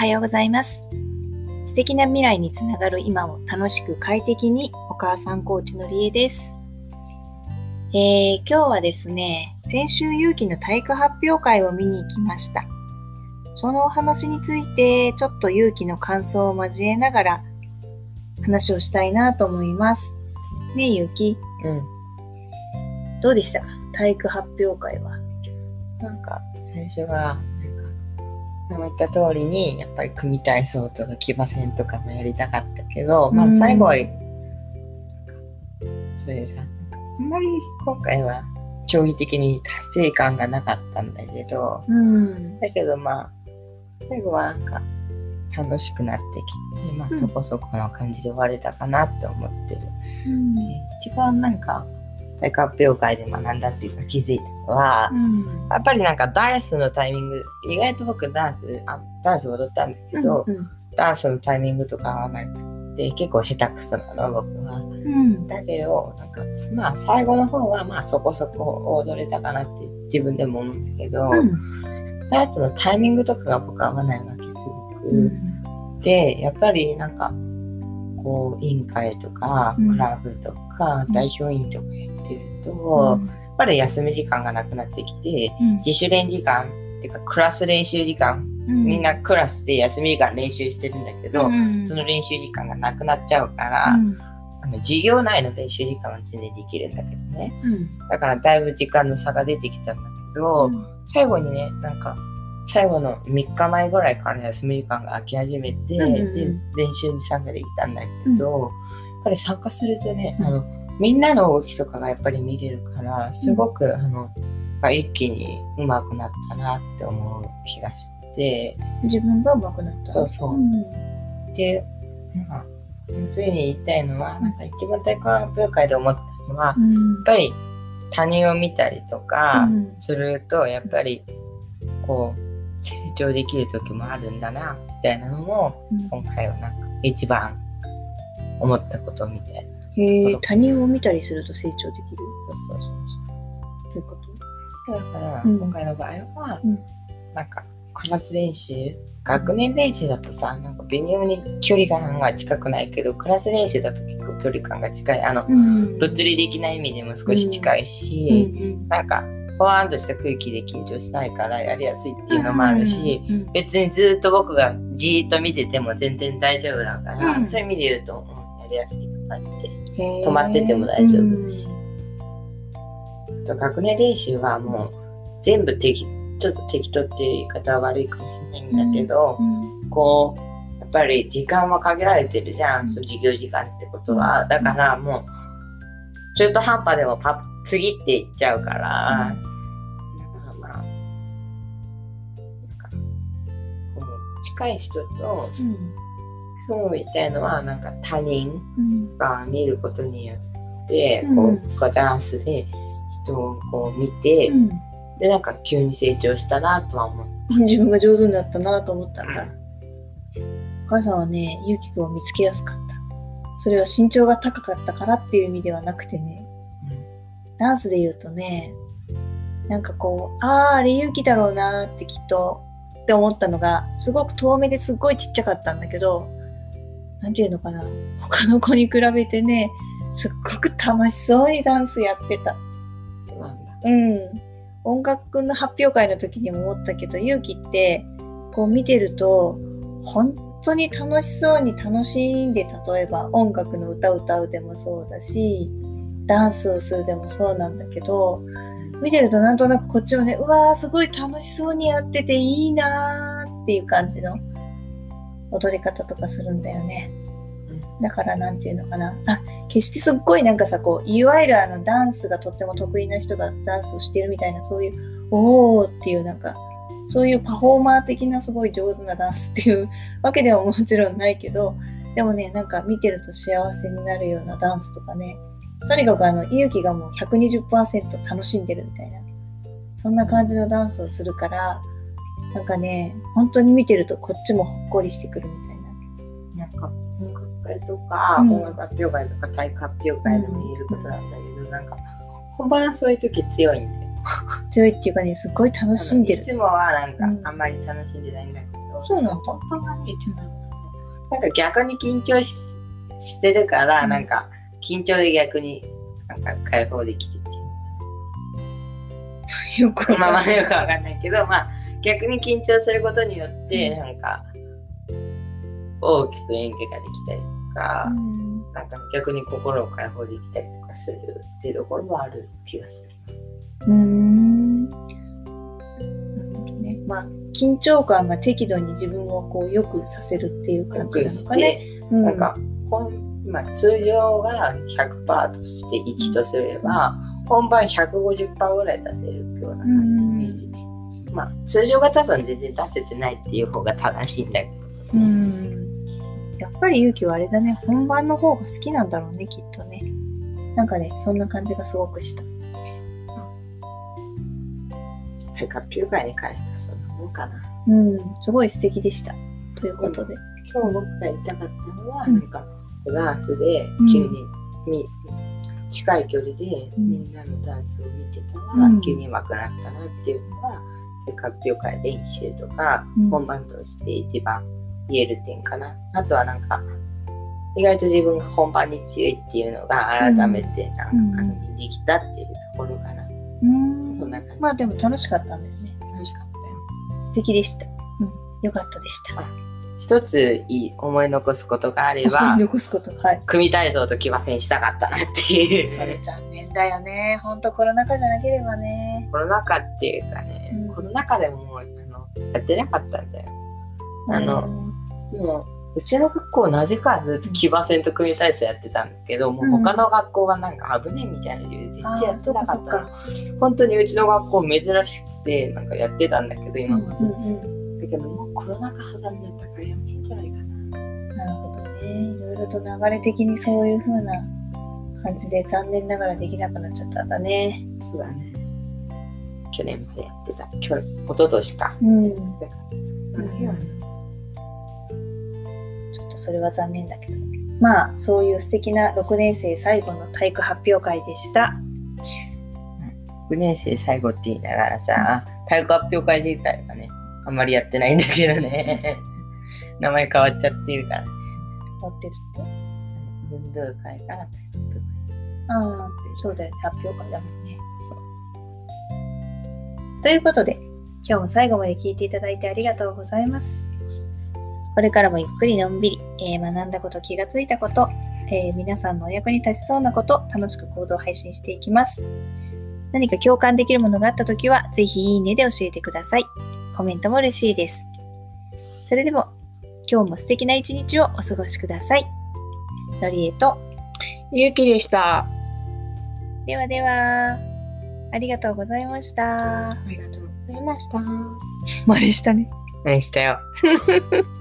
はようございます。素敵な未来につながる今を楽しく快適にお母さんコーチのりえです。えー、今日はですね、先週勇気の体育発表会を見に行きました。そのお話についてちょっと勇気の感想を交えながら話をしたいなと思います。ねえ、勇気、うん。どうでした？か体育発表会は。なんか、最初は、言った通りに、やっぱり組体操とか騎馬戦とかもやりたかったけど、まうんあ最後は、なんかそういうさ、あんまり今回は競技的に達成感がなかったんだけど、うん。だけどまあ、最後はなんか、楽しくなってきて、まうんあそこそこの感じで終われたかなって思ってる。うんで一番なんか、体育発表会で学んだっていうか気づいたのは、うん。やっぱりなんかダンスのタイミング、意外と僕ダンス、あダンス踊ったんだけど、うんダンスのタイミングとかはなくて、結構下手くそなの、僕は。うん。だけど、なんか、まあ最後の方はまあそこそこ踊れたかなって自分でも思うんだけど、うん。ダンスのタイミングとかが僕は合わないわけすごく。うん。で、やっぱりなんか、こう、委員会とか、うん。クラブとか、うん代表委員とかやってると、やっぱり休み時間がなくなってきて、うん。自主練時間っていうかクラス練習時間、うん。みんなクラスで休み時間練習してるんだけど、うんその練習時間がなくなっちゃうから、うん。あの授業内の練習時間は全然できるんだけどね。うん。だからだいぶ時間の差が出てきたんだけど、最後にねなんか最後の3日前ぐらいから休み時間が空き始めて、うんうんうん。で練習に参加できたんだけど、やっぱり参加するとね、うん。あのみんなの動きとかがやっぱり見れるからすごく、あの一気に上手くなったなって思う気がして。自分が上手くなった？そうそう。ん。でなんか要するに言いたいのはなんか一番体育発表会で思ったのは、やっうんぱり他人を見たりとかうん。するとやっぱりこう成長できる時もあるんだなみたいなのも今回はなんか一番思ったことみたいな。へえ他人を見たりすると成長できる？そうそうそうどう。いうこと。だからうん。今回の場合は、うん。なんかクラス練習学年練習だとさなんか微妙に距離感が近くないけどクラス練習だと結構距離感が近い。あのうん。物理的な意味でも少し近いし、うんなんかほわーんとした空気で緊張しないからやりやすいっていうのもあるし、うん別にずっと僕がじーっと見てても全然大丈夫だから、うん。そういう意味で言うと、うんやりやすいかなって。止まってても大丈夫だし。あと学年練習はもう全部適ちょっと適当っていう言い方は悪いかもしれないんだけど、うん。こうやっぱり時間は限られてるじゃん、その授業時間ってことは。だからもう中途半端でもパッ次っていっちゃうから、近い人とうんそう言いたいのはなんか他人うんが見ることによって、うんこうこうダンスで人をこう見て、うんでなんか急に成長したなとは思う。自分が上手になったなと思ったんだ。お母さんはね、ゆうきくんを見つけやすかった。それは身長が高かったからっていう意味ではなくてね、ダンスで言うとね、なんかこう、あー、あれゆうきだろうなってきっと、って思ったのが、すごく遠目ですっごいちっちゃかったんだけど、なんていうのかな、他の子に比べてね、すっごく楽しそうにダンスやってた。そうなんだ。うん。音楽の発表会の時にも思ったけど、勇気って、こう見てると、本当に楽しそうに楽しんで、例えば音楽の歌を歌うでもそうだし、ダンスをするでもそうなんだけど、見てるとなんとなくこっちもね、うわーすごい楽しそうにやってていいなーっていう感じの踊り方とかするんだよね。だからなんていうのかな。あ、決してすっごいなんかさ、こう、いわゆるあのダンスがとっても得意な人がダンスをしてるみたいな、そういう、おーっていうなんか、そういうパフォーマー的なすごい上手なダンスっていうわけではもちろんないけど、でもね、なんか見てると幸せになるようなダンスとかね、とにかくあの、勇気がもう120%楽しんでるみたいな、そんな感じのダンスをするから、なんかね、本当に見てるとこっちもほっこりしてくるみたいな。なんか音楽会とか、うん。音楽発表会とか体育発表会でも言えることなんだけど、なんか本番はそういう時強いんだよ。強いっていうかね、すごい楽しんでる。い。つもはなんかうん。あんまり楽しんでないんだけど、そうなんだ本当はねなんか逆に緊張ししてるから、うん。なんか緊張で逆になんか解放できるっていう。よくわかんないけど、まあ逆に緊張することによって、うん。なんか大きく演技ができたりとか、うん。なんか逆に心を解放できたりとかするっていうところはある気がする。うーん。なるほどね。まあ、緊張感が適度に自分をこう良くさせるっていう感じなのかね。うん。なんか、本まあ、通常が100%として1とすれば、本番150%ぐらい出せるような感じ。で、まあ、通常が多分全然出せてないっていう方が正しいんだけど、うん。やっぱり勇気はあれだね。本番の方が好きなんだろうね、きっとね。なんかね、そんな感じがすごくした。体格ピュー会に関してはそんなもんかな。うん、すごい素敵でした。ということで。今日僕が言いたかったのは、うんなんか、フランスでうん急に、み近い距離でうんみんなのダンスを見てたら、うん急に上手くなったなっていうのは、発表会練習とか、うん本番として一番言える点かな。あとはなんか、意外と自分が本番に強いっていうのが改めてなんか確認できたっていうところかな。うんそんな感じ。まあでも楽しかったんだよね。楽しかったよ。素敵でした。うん、よかったでした。一ついい思い残すことがあれば、残すこと。はい。組体操と騎馬戦したかったなっていう。それ残念だよね。ほんとコロナ禍じゃなければね。コロナ禍っていうかね、うんコロナ禍でもあのやってなかったんだよ。あのもううちの学校なぜかずっと騎馬戦と組体操やってたんだけど、もう他の学校はなんか危ねえみたいな理由で全然やってなかったの。本当にうちの学校珍しくてなんかやってたんだけど今まで。うんうんだけどもうコロナ禍挟んでたからやめんじゃないかな。なるほどね。いろいろと流れ的にそういう風な感じで残念ながらできなくなっちゃったんだね。そうだね。去年までやってた。去年、一昨年か。うん。だからそうだけはねちょっとそれは残念だけど。まあ、そういう素敵な6年生最後の体育発表会でした。6年生最後って言いながらさ、体育発表会自体はね、あんまりやってないんだけどね。名前変わっちゃってるから。持ってるって？運動会からああ、そうだよね。発表会だもんね。そう。ということで、今日も最後まで聞いていただいてありがとうございます。これからもゆっくりのんびり、えー学んだこと、気がついたこと、えー皆さんのお役に立ちそうなこと、楽しく行動配信していきます。何か共感できるものがあったときは、ぜひいいねで教えてください。コメントも嬉しいです。それでも、今日も素敵な一日をお過ごしください。のりえと、ゆうきでした。ではでは、ありがとうございました。ありがとうございました。真似したね。何したよ。